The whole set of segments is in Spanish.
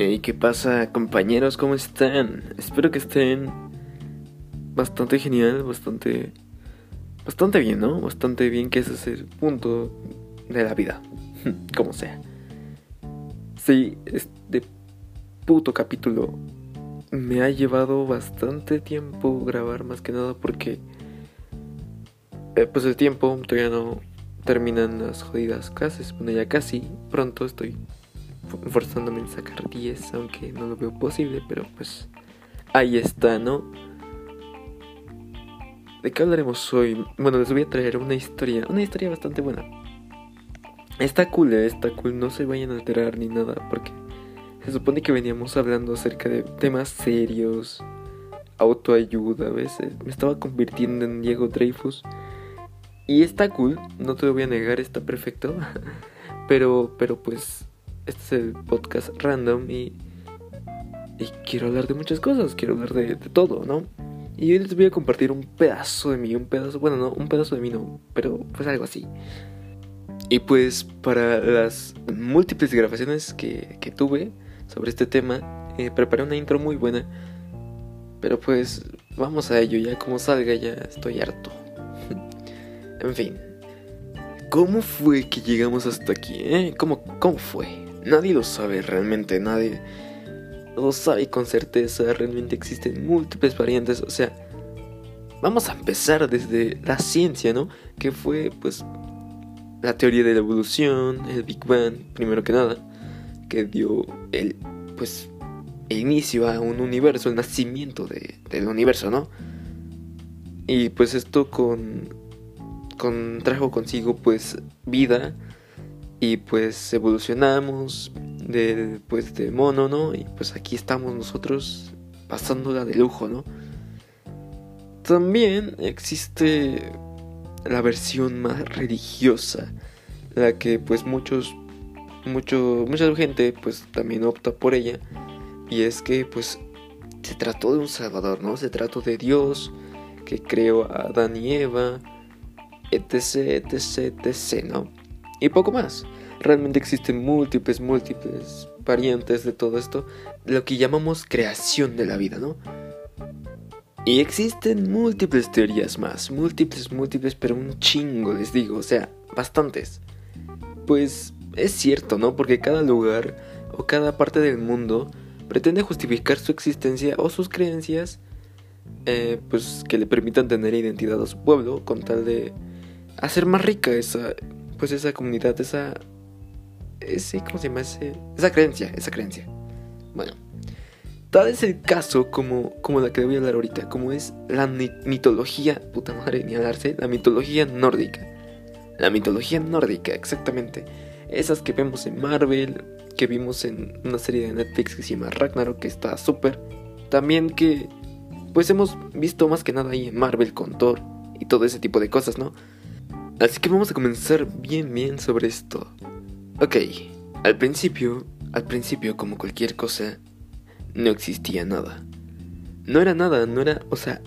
¿Y ¿Qué pasa compañeros? ¿Cómo están? Espero que estén bastante genial, bastante... Bastante bien, ¿no? Bastante bien que ese es el punto de la vida. Como sea. Sí, este puto capítulo me ha llevado bastante tiempo grabar más que nada porque... Eh, pues el tiempo todavía no terminan las jodidas clases. Bueno, ya casi. Pronto estoy forzándome en sacar 10, aunque no lo veo posible, pero pues ahí está, ¿no? ¿De qué hablaremos hoy? Bueno, les voy a traer una historia, una historia bastante buena. Está cool, ¿eh? está cool, no se vayan a alterar ni nada, porque se supone que veníamos hablando acerca de temas serios, autoayuda, a veces me estaba convirtiendo en Diego Dreyfus. Y está cool, no te lo voy a negar, está perfecto. pero, pero pues este es el podcast random y, y quiero hablar de muchas cosas, quiero hablar de, todo, ¿no? Y hoy les voy a compartir un pedazo de mí, un pedazo, bueno, no, un pedazo de mí no, pero pues algo así. Y pues para las múltiples grabaciones que, tuve sobre este tema, eh, preparé una intro muy buena. Pero pues vamos a ello, ya como salga ya estoy harto. en fin. ¿Cómo fue que llegamos hasta aquí? Eh? ¿Cómo, ¿Cómo fue? Nadie lo sabe realmente, nadie lo sabe con certeza, realmente existen múltiples variantes, o sea, vamos a empezar desde la ciencia, ¿no? Que fue pues la teoría de la evolución, el Big Bang, primero que nada, que dio el pues inicio a un universo, el nacimiento del universo, ¿no? Y pues esto con, con trajo consigo pues vida y pues evolucionamos de, pues, de mono, ¿no? Y pues aquí estamos nosotros pasándola de lujo, ¿no? También existe la versión más religiosa, la que pues muchos, mucho, mucha gente pues también opta por ella, y es que pues se trató de un salvador, ¿no? Se trató de Dios que creó a Adán y Eva, etc, etc, etc, ¿no? y poco más. Realmente existen múltiples, múltiples variantes de todo esto, lo que llamamos creación de la vida, ¿no? Y existen múltiples teorías más, múltiples, múltiples, pero un chingo, les digo, o sea, bastantes. Pues es cierto, ¿no? Porque cada lugar o cada parte del mundo pretende justificar su existencia o sus creencias, eh, pues que le permitan tener identidad a su pueblo con tal de hacer más rica esa pues esa comunidad, esa, ese, ¿cómo se llama? esa creencia, esa creencia. Bueno, tal es el caso como, como la que voy a hablar ahorita, como es la mitología, puta madre, ni hablarse, la mitología nórdica. La mitología nórdica, exactamente. Esas que vemos en Marvel, que vimos en una serie de Netflix que se llama Ragnarok, que está súper. También que, pues hemos visto más que nada ahí en Marvel con Thor y todo ese tipo de cosas, ¿no? Así que vamos a comenzar bien bien sobre esto. Ok, al principio, al principio como cualquier cosa, no existía nada. No era nada, no era, o sea,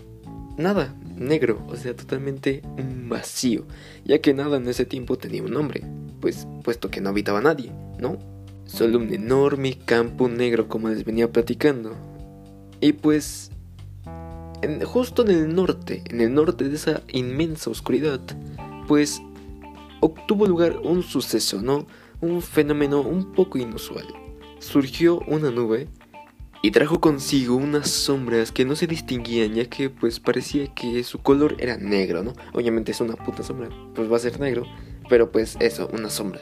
nada, negro, o sea, totalmente un vacío, ya que nada en ese tiempo tenía un nombre, pues puesto que no habitaba nadie, ¿no? Solo un enorme campo negro como les venía platicando. Y pues, justo en el norte, en el norte de esa inmensa oscuridad, pues obtuvo lugar un suceso, ¿no? Un fenómeno un poco inusual. Surgió una nube y trajo consigo unas sombras que no se distinguían ya que pues parecía que su color era negro, ¿no? Obviamente es una puta sombra, pues va a ser negro, pero pues eso, una sombra.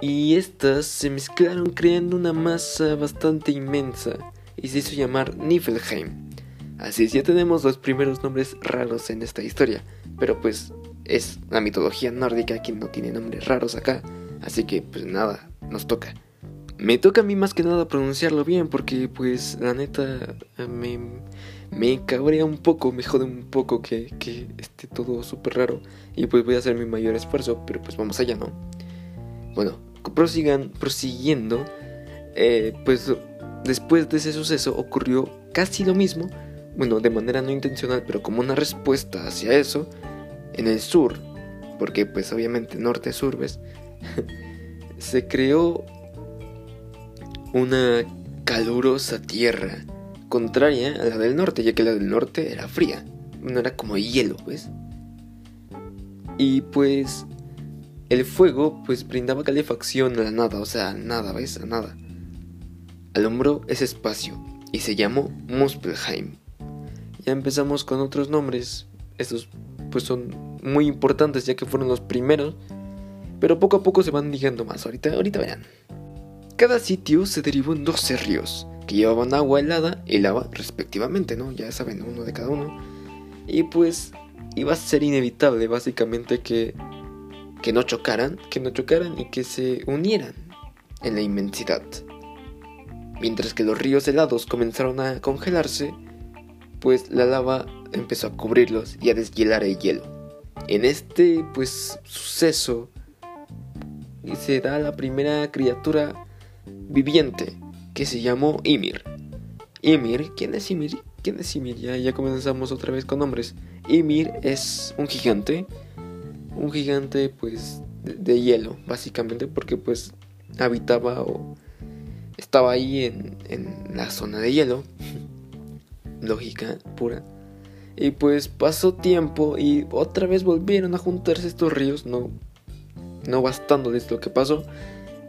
Y estas se mezclaron creando una masa bastante inmensa y se hizo llamar Niflheim. Así es, ya tenemos los primeros nombres raros en esta historia, pero pues es la mitología nórdica quien no tiene nombres raros acá. Así que pues nada, nos toca. Me toca a mí más que nada pronunciarlo bien porque pues la neta me, me cabrea un poco, me jode un poco que, que esté todo súper raro. Y pues voy a hacer mi mayor esfuerzo, pero pues vamos allá, ¿no? Bueno, prosigan, prosiguiendo, eh, pues después de ese suceso ocurrió casi lo mismo, bueno, de manera no intencional, pero como una respuesta hacia eso, en el sur, porque pues obviamente norte-sur, ¿ves? se creó una calurosa tierra, contraria a la del norte, ya que la del norte era fría, no era como hielo, ¿ves? Y pues el fuego pues brindaba calefacción a la nada, o sea, nada, ¿ves? A nada. Alumbró ese espacio y se llamó Muspelheim. Ya empezamos con otros nombres, estos pues son muy importantes ya que fueron los primeros, pero poco a poco se van ligando más, ahorita, ahorita verán. Cada sitio se derivó en 12 ríos, que llevaban agua helada y lava respectivamente, ¿no? Ya saben, uno de cada uno. Y pues iba a ser inevitable básicamente que, que no chocaran, que no chocaran y que se unieran en la inmensidad. Mientras que los ríos helados comenzaron a congelarse, pues la lava empezó a cubrirlos y a deshielar el hielo. En este pues suceso se da la primera criatura viviente que se llamó Ymir. Ymir, ¿quién es Ymir? ¿Quién es Ymir? Ya, ya comenzamos otra vez con nombres. Ymir es un gigante, un gigante pues de, hielo, básicamente, porque pues habitaba o estaba ahí en, en la zona de hielo. Lógica pura. Y pues pasó tiempo y otra vez volvieron a juntarse estos ríos, no, no bastándoles lo que pasó.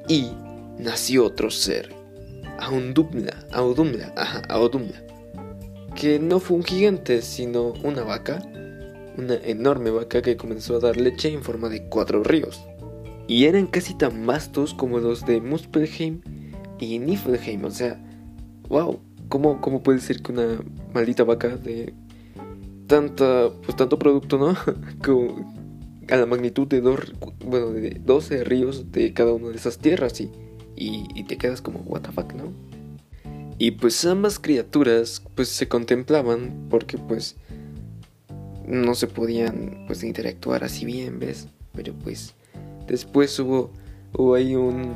Y nació otro ser, Audumla, Audumla, ajá, Audumla, que no fue un gigante, sino una vaca, una enorme vaca que comenzó a dar leche en forma de cuatro ríos. Y eran casi tan vastos como los de Muspelheim y Niflheim, o sea, wow, ¿cómo, cómo puede ser que una maldita vaca de tanta, pues tanto producto, ¿no? Como a la magnitud de, dos, bueno, de 12 ríos de cada una de esas tierras y, y, te quedas como, what the fuck, ¿no? Y pues ambas criaturas pues se contemplaban porque pues no se podían pues interactuar así bien, ¿ves? Pero pues después hubo, hubo ahí un,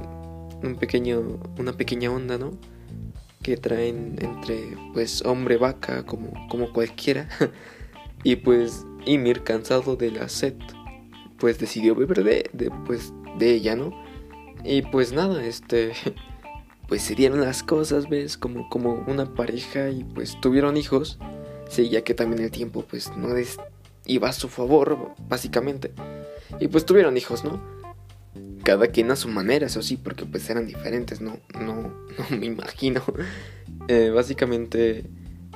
un pequeño, una pequeña onda, ¿no? Que traen entre pues hombre vaca como, como cualquiera Y pues Ymir, cansado de la sed, pues decidió beber de, de, pues, de ella, ¿no? Y pues nada, este, pues se dieron las cosas, ¿ves? Como, como una pareja y pues tuvieron hijos. Sí, ya que también el tiempo pues no iba a su favor, básicamente. Y pues tuvieron hijos, ¿no? Cada quien a su manera, eso sí, porque pues eran diferentes, ¿no? No, no me imagino. Eh, básicamente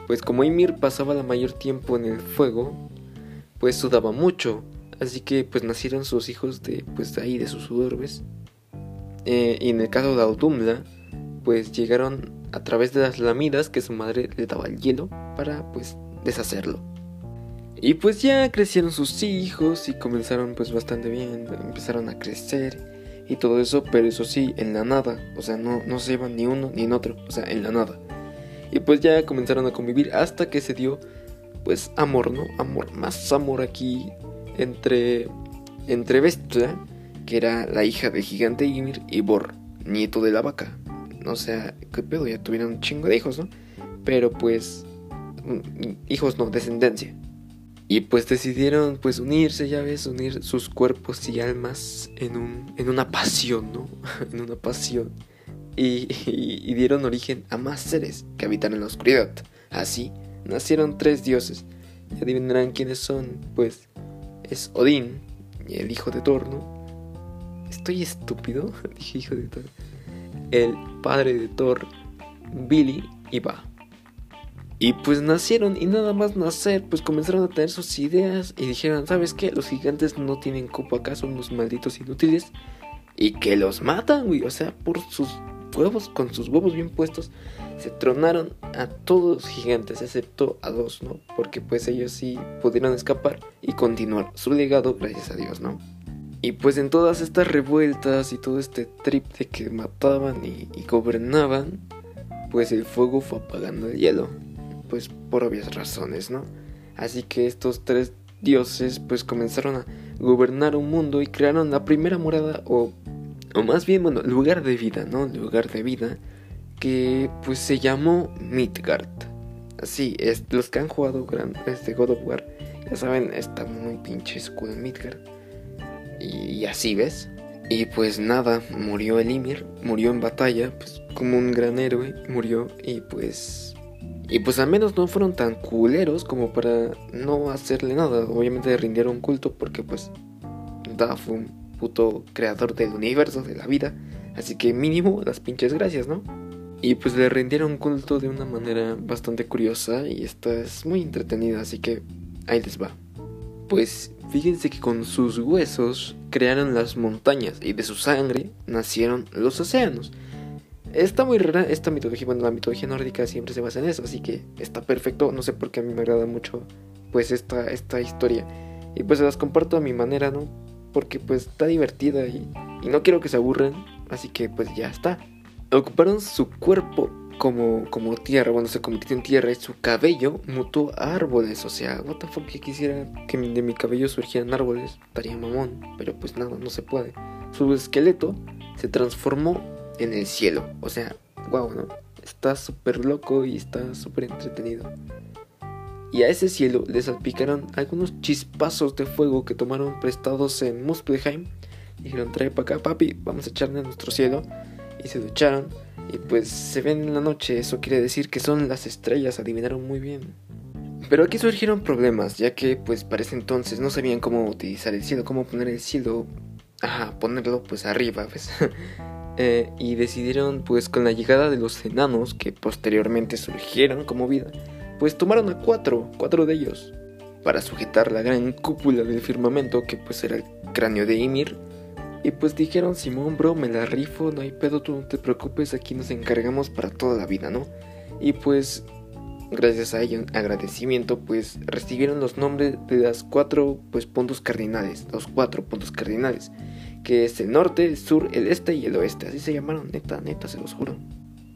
pues como Ymir pasaba la mayor tiempo en el fuego, pues sudaba mucho, así que pues nacieron sus hijos de pues ahí de sus sudores. Eh, y en el caso de Autumla, pues llegaron a través de las lamidas que su madre le daba el hielo para pues deshacerlo. Y pues ya crecieron sus hijos y comenzaron pues bastante bien, empezaron a crecer y todo eso, pero eso sí, en la nada, o sea, no, no se iban ni uno ni en otro, o sea, en la nada. Y pues ya comenzaron a convivir hasta que se dio pues amor, ¿no? Amor, más amor aquí entre entre Vestla, que era la hija del gigante Ymir, y Bor, nieto de la vaca. O sea, qué pedo, ya tuvieron un chingo de hijos, ¿no? Pero pues mm, hijos no, descendencia. Y pues decidieron pues unirse, ya ves, unir sus cuerpos y almas en un en una pasión, ¿no? en una pasión y, dieron origen a más seres que habitan en la oscuridad. Así nacieron tres dioses. Y adivinarán quiénes son, pues es Odín, el hijo de Thor, ¿no? Estoy estúpido, dije hijo de Thor. El padre de Thor, Billy y Va. Y pues nacieron y nada más nacer, pues comenzaron a tener sus ideas y dijeron, ¿sabes qué? Los gigantes no tienen copo acá, son unos malditos inútiles. Y que los matan, güey. O sea, por sus huevos, con sus huevos bien puestos, se tronaron a todos gigantes, excepto a dos, ¿no? Porque pues ellos sí pudieron escapar y continuar su legado, gracias a Dios, ¿no? Y pues en todas estas revueltas y todo este trip que mataban y, y gobernaban, pues el fuego fue apagando el hielo, pues por obvias razones, ¿no? Así que estos tres dioses pues comenzaron a gobernar un mundo y crearon la primera morada o o más bien, bueno, lugar de vida, ¿no? Lugar de vida que pues se llamó Midgard. Así, es, los que han jugado este God of War, ya saben, está muy pinche escudo en Midgard. Y, así, ¿ves? Y pues nada, murió el Ymir, murió en batalla, pues como un gran héroe, murió y pues... Y pues al menos no fueron tan culeros como para no hacerle nada. Obviamente rindieron culto porque pues Da fue puto creador del universo, de la vida. Así que mínimo las pinches gracias, ¿no? Y pues le rindieron culto de una manera bastante curiosa y esta es muy entretenida, así que ahí les va. Pues fíjense que con sus huesos crearon las montañas y de su sangre nacieron los océanos. Está muy rara esta mitología, bueno, la mitología nórdica siempre se basa en eso, así que está perfecto, no sé por qué a mí me agrada mucho pues esta, esta historia. Y pues se las comparto a mi manera, ¿no? Porque pues está divertida y, y no quiero que se aburran, así que pues ya está. Ocuparon su cuerpo como, como tierra, bueno, se convirtió en tierra y su cabello mutó a árboles. O sea, what the quisiera que de mi cabello surgieran árboles, estaría mamón, pero pues nada, no se puede. Su esqueleto se transformó en el cielo, o sea, wow. Está súper loco y está súper entretenido. Y a ese cielo le salpicaron algunos chispazos de fuego que tomaron prestados en Muspelheim. Dijeron, trae para acá, papi, vamos a echarle a nuestro cielo. Y se ducharon y pues se ven en la noche, eso quiere decir que son las estrellas, adivinaron muy bien. Pero aquí surgieron problemas, ya que pues para ese entonces no sabían cómo utilizar el cielo, cómo poner el cielo, ajá, ponerlo pues arriba, pues. y decidieron pues con la llegada de los enanos, que posteriormente surgieron como vida, pues tomaron a cuatro, cuatro de ellos, para sujetar la gran cúpula del firmamento que pues era el cráneo de Ymir, y pues dijeron, Simón, bro, me la rifo, no hay pedo, tú no te preocupes, aquí nos encargamos para toda la vida, ¿no? Y pues, gracias a ello, agradecimiento, pues recibieron los nombres de las cuatro pues, puntos cardinales, los cuatro puntos cardinales, que es el norte, el sur, el este y el oeste, así se llamaron, neta, neta, se los juro.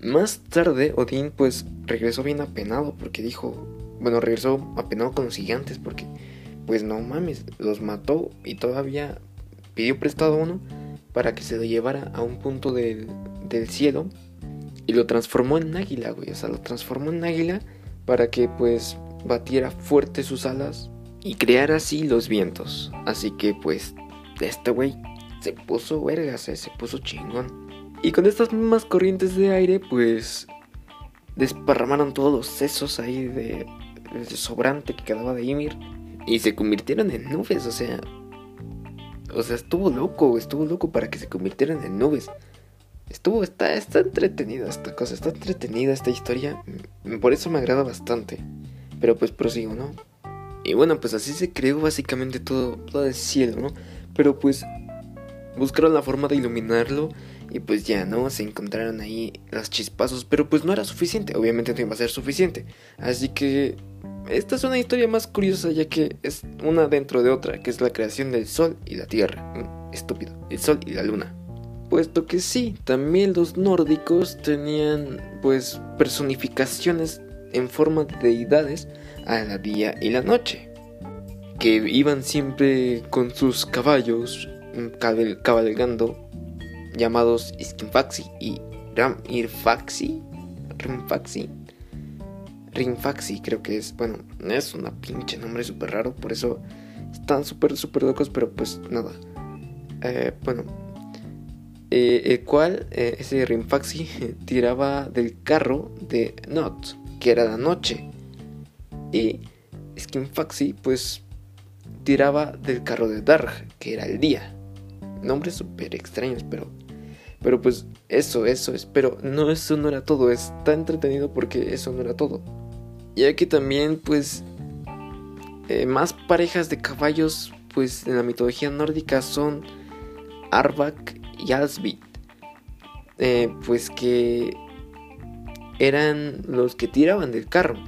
Más tarde, Odín pues regresó bien apenado porque dijo, bueno, regresó apenado con los gigantes porque, pues no mames, los mató y todavía pidió prestado uno para que se lo llevara a un punto del, cielo y lo transformó en águila, güey. O sea, lo transformó en águila para que pues batiera fuerte sus alas y creara así los vientos. Así que pues este güey se puso vergas, eh, se puso chingón. Y con estas mismas corrientes de aire pues desparramaron todos los sesos ahí de, de sobrante que quedaba de Ymir y se convirtieron en nubes, o sea, o sea, estuvo loco, estuvo loco para que se convirtieran en nubes. Estuvo, está, está entretenida esta cosa, está entretenida esta historia. Mm, por eso me agrada bastante. Pero pues prosigo, ¿no? Y bueno, pues así se creó básicamente todo, todo el cielo, ¿no? Pero pues buscaron la forma de iluminarlo y pues ya, ¿no? Se encontraron ahí los chispazos, pero pues no era suficiente, obviamente no iba a ser suficiente. Así que esta es una historia más curiosa ya que es una dentro de otra, que es la creación del Sol y la Tierra. Mm, estúpido, el Sol y la Luna. Puesto que sí, también los nórdicos tenían pues personificaciones en forma de deidades a la día y la noche. Que iban siempre con sus caballos mm, cabalgando llamados Iskinfaxi y Ramirfaxi. Rimfaxi Rinfaxi creo que es, bueno, es una pinche nombre súper raro, por eso están súper, súper locos, pero pues nada. Eh, bueno, eh, el cual, eh, ese Rinfaxi tiraba del carro de Not, que era la noche. Y Skinfaxi, pues, tiraba del carro de Dark, que era el día. Nombres súper extraños, pero pero pues eso, eso es. Pero no, eso no era todo. Está entretenido porque eso no era todo. Y aquí también, pues, eh, más parejas de caballos, pues, en la mitología nórdica son Arbak y Alsvit. Eh, pues que eran los que tiraban del carro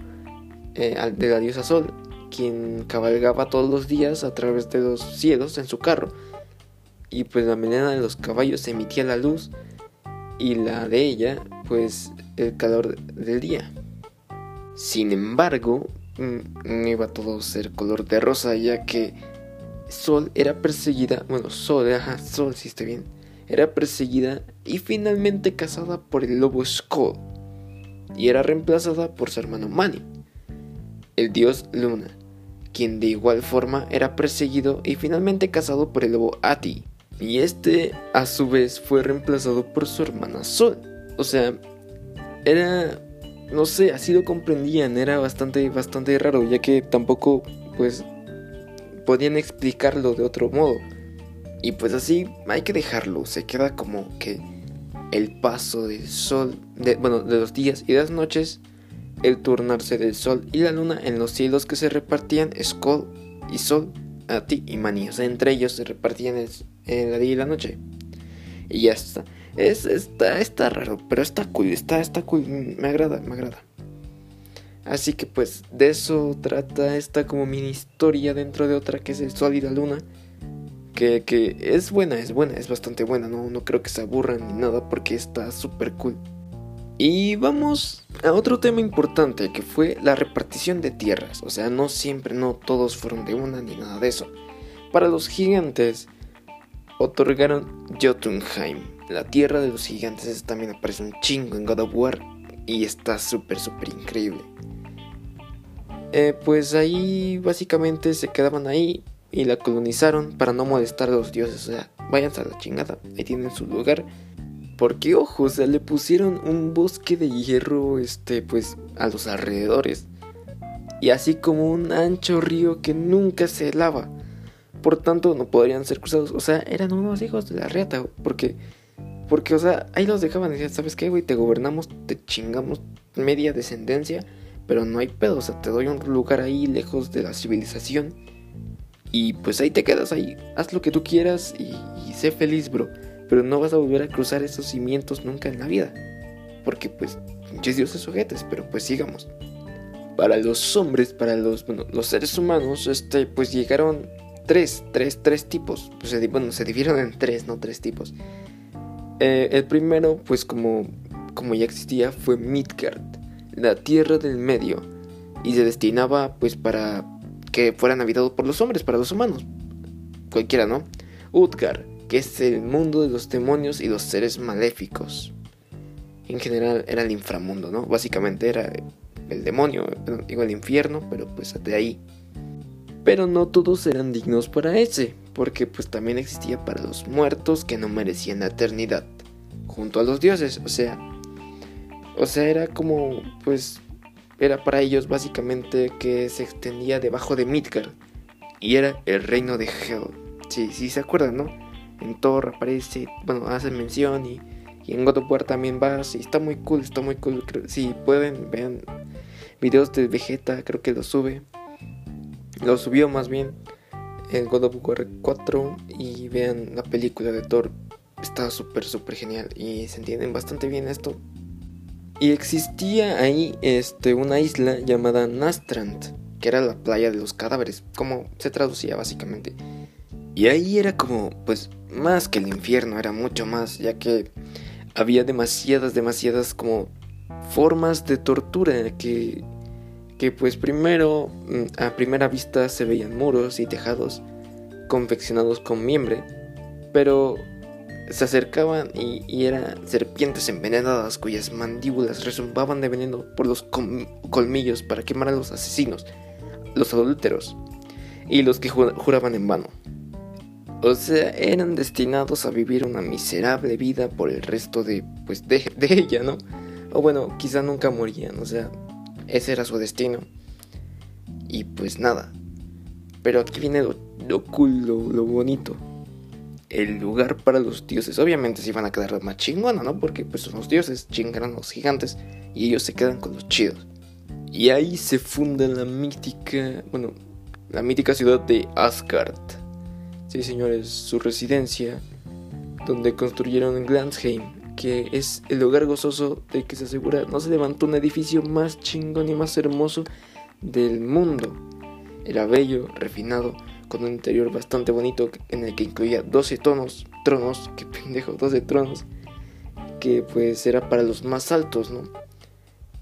eh, de la diosa Sol, quien cabalgaba todos los días a través de los cielos en su carro. Y pues la melena de los caballos emitía la luz y la de ella, pues el calor del día. Sin embargo, no iba todo a ser color de rosa, ya que Sol era perseguida, bueno, Sol, ajá, Sol, si está bien, era perseguida y finalmente casada por el lobo Skull, y era reemplazada por su hermano Mani, el dios Luna, quien de igual forma era perseguido y finalmente casado por el lobo Ati, Y este, a su vez, fue reemplazado por su hermana Sol. O sea, era, no sé, así lo comprendían, era bastante, bastante raro, ya que tampoco, pues, podían explicarlo de otro modo. Y pues así hay que dejarlo, se queda como que el paso del sol, de, bueno, de los días y las noches, el turnarse del sol y la luna en los cielos que se repartían Skull y Sol a ti y Mani. O sea, entre ellos se repartían el, la día y la noche. Y ya está. Es, está, está raro, pero está cool, está, está cool. Me agrada, me agrada. Así que pues de eso trata esta como mini historia dentro de otra que es el Sol y la Luna. Que, que es buena, es buena, es bastante buena, no, no creo que se aburran ni nada porque está súper cool. Y vamos a otro tema importante que fue la repartición de tierras. O sea, no siempre, no todos fueron de una ni nada de eso. Para los gigantes otorgaron Jotunheim. La tierra de los gigantes Eso también aparece un chingo en God of War y está súper, súper increíble. Eh, pues ahí básicamente se quedaban ahí y la colonizaron para no molestar a los dioses. O sea, váyanse a la chingada, ahí tienen su lugar porque, ojo, o sea, le pusieron un bosque de hierro, este, pues, a los alrededores. Y así como un ancho río que nunca se lava. Por tanto, no podrían ser cruzados. O sea, eran unos hijos de la reata. Porque, porque, o sea, ahí los dejaban. Decían, ¿sabes qué, güey? Te gobernamos, te chingamos media descendencia. Pero no hay pedo. O sea, te doy un lugar ahí lejos de la civilización. Y pues ahí te quedas ahí. Haz lo que tú quieras y, y sé feliz, bro pero no vas a volver a cruzar esos cimientos nunca en la vida. Porque pues, pinches dioses sujetes, pero pues sigamos. Para los hombres, para los, bueno, los seres humanos, este, pues llegaron tres, tres, tres tipos. Pues, bueno, se dividieron en tres, no tres tipos. Eh, el primero, pues como, como ya existía, fue Midgard, la tierra del medio. Y se destinaba pues para que fueran habitados por los hombres, para los humanos. Cualquiera, ¿no? Utgard, que es el mundo de los demonios y los seres maléficos. En general era el inframundo, ¿no? Básicamente era el demonio, digo el infierno, pero pues de ahí. Pero no todos eran dignos para ese, porque pues también existía para los muertos que no merecían la eternidad, junto a los dioses, o sea, o sea, era como pues era para ellos básicamente que se extendía debajo de Midgard y era el reino de Hell. Sí, sí se acuerdan, ¿no? En Thor aparece, bueno, hace mención y, en God of War también va, y está muy cool, está muy cool. Si pueden, vean videos de Vegeta, creo que lo sube. Lo subió más bien en God of War 4 y vean la película de Thor. Está súper, súper genial y se entienden bastante bien esto. Y existía ahí este, una isla llamada Nastrand, que era la playa de los cadáveres, como se traducía básicamente. Y ahí era como, pues, más que el infierno, era mucho más, ya que había demasiadas, demasiadas como formas de tortura que, que pues primero, mm, a primera vista se veían muros y tejados confeccionados con miembre, pero se acercaban y, y eran serpientes envenenadas cuyas mandíbulas resumbaban de veneno por los colmillos para quemar a los asesinos, los adúlteros y los que juraban en vano. O sea, eran destinados a vivir una miserable vida por el resto de, pues, de, ella, ¿no? O bueno, quizá nunca morían, o sea, ese era su destino. Y pues nada. Pero aquí viene lo, cool, lo, bonito. El lugar para los dioses. Obviamente se iban a quedar más chingona, ¿no? Porque pues son los dioses, chingaron los gigantes. Y ellos se quedan con los chidos. Y ahí se funda la mítica, bueno, la mítica ciudad de Asgard Sí, señores, su residencia, donde construyeron Glansheim, que es el hogar gozoso de que se asegura no se levantó un edificio más chingón y más hermoso del mundo. Era bello, refinado, con un interior bastante bonito en el que incluía 12 tonos, tronos, que pendejo, 12 tronos, que pues era para los más altos, ¿no?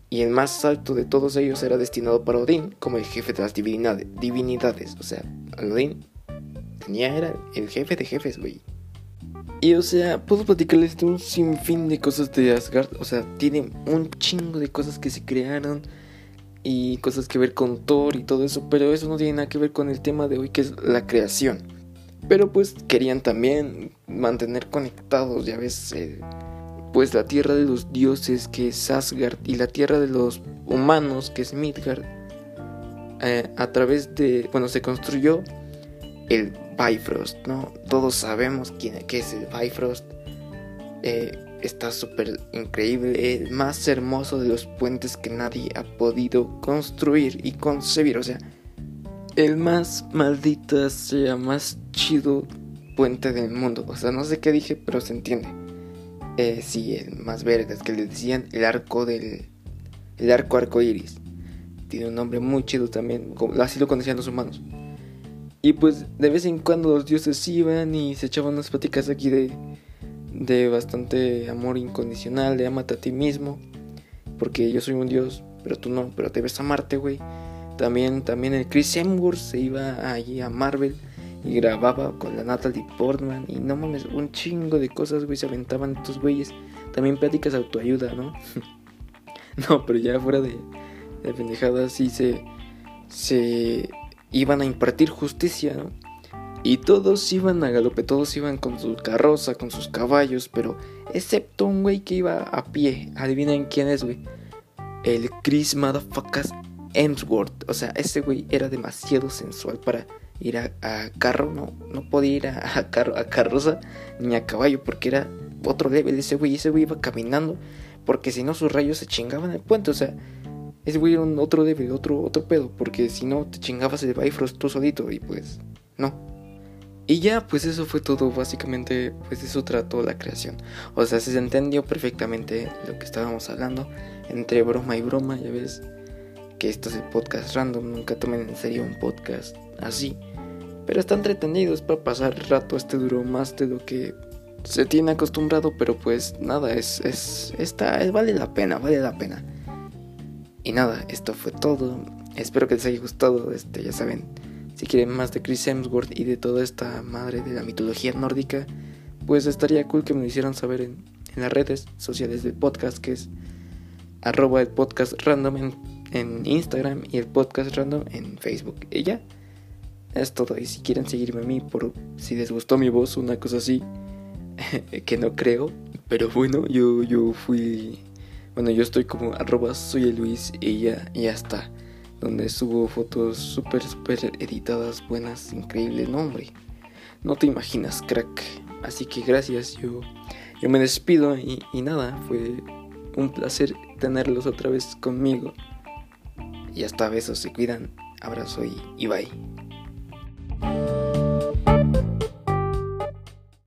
Y el más alto de todos ellos era destinado para Odín como el jefe de las divinidades, divinidades. O sea, Odín era el jefe de jefes, güey. Y o sea, puedo platicarles de un sinfín de cosas de Asgard. O sea, tiene un chingo de cosas que se crearon y cosas que ver con Thor y todo eso. Pero eso no tiene nada que ver con el tema de hoy, que es la creación. Pero pues querían también mantener conectados, ya ves, eh, pues la tierra de los dioses que es Asgard y la tierra de los humanos que es Midgard. Eh, a través de, bueno, se construyó el Bifrost, ¿no? Todos sabemos quién, es el Bifrost. Eh, está súper increíble, el más hermoso de los puentes que nadie ha podido construir y concebir. O sea, el más maldita sea, más chido puente del mundo. O sea, no sé qué dije, pero se entiende. Eh, sí, el más verde, es que le decían el arco del. El arco arco iris. Tiene un nombre muy chido también, así lo conocían los humanos. Y pues de vez en cuando los dioses iban y se echaban unas pláticas aquí de de bastante amor incondicional, de amate a ti mismo, porque yo soy un dios, pero tú no, pero debes amarte, güey. También, también el Chris Hemsworth se iba allí a Marvel y grababa con la Natalie Portman y no mames, un chingo de cosas, güey, se aventaban estos güeyes. También pláticas autoayuda, ¿no? no, pero ya fuera de, de pendejadas sí se, se iban a impartir justicia, ¿no? Y todos iban a galope, todos iban con su carroza, con sus caballos, pero excepto un güey que iba a pie. Adivinen quién es, güey. El Chris Motherfuckers Hemsworth. O sea, ese güey era demasiado sensual para ir a, carro. No, no podía ir a, carro, a carroza ni a caballo porque era otro level ese güey. Ese güey iba caminando porque si no sus rayos se chingaban el puente. O sea, ese güey era un otro level, otro, otro pedo. Porque si no te chingabas el Bifrost tú solito y pues no. Y ya, pues eso fue todo, básicamente, pues eso trató la creación. O sea, se entendió perfectamente lo que estábamos hablando, entre broma y broma, ya ves que esto es el podcast random, nunca tomen en serio un podcast así. Pero está entretenido, es para pasar rato, este duró más de lo que se tiene acostumbrado, pero pues nada, es, es, está, es, vale la pena, vale la pena. Y nada, esto fue todo. Espero que les haya gustado, este, ya saben si quieren más de Chris Hemsworth y de toda esta madre de la mitología nórdica, pues estaría cool que me lo hicieran saber en, las redes sociales del podcast, que es arroba el podcast random en, Instagram y el podcast random en Facebook. Y ya, es todo. Y si quieren seguirme a mí por si les gustó mi voz, una cosa así, que no creo, pero bueno, yo, yo fui... Bueno, yo estoy como arroba soy Luis y ya, está donde subo fotos súper, súper editadas, buenas, increíbles, no hombre, no te imaginas, crack. Así que gracias, yo, yo me despido y, y nada, fue un placer tenerlos otra vez conmigo. Y hasta besos, se cuidan, abrazo y bye.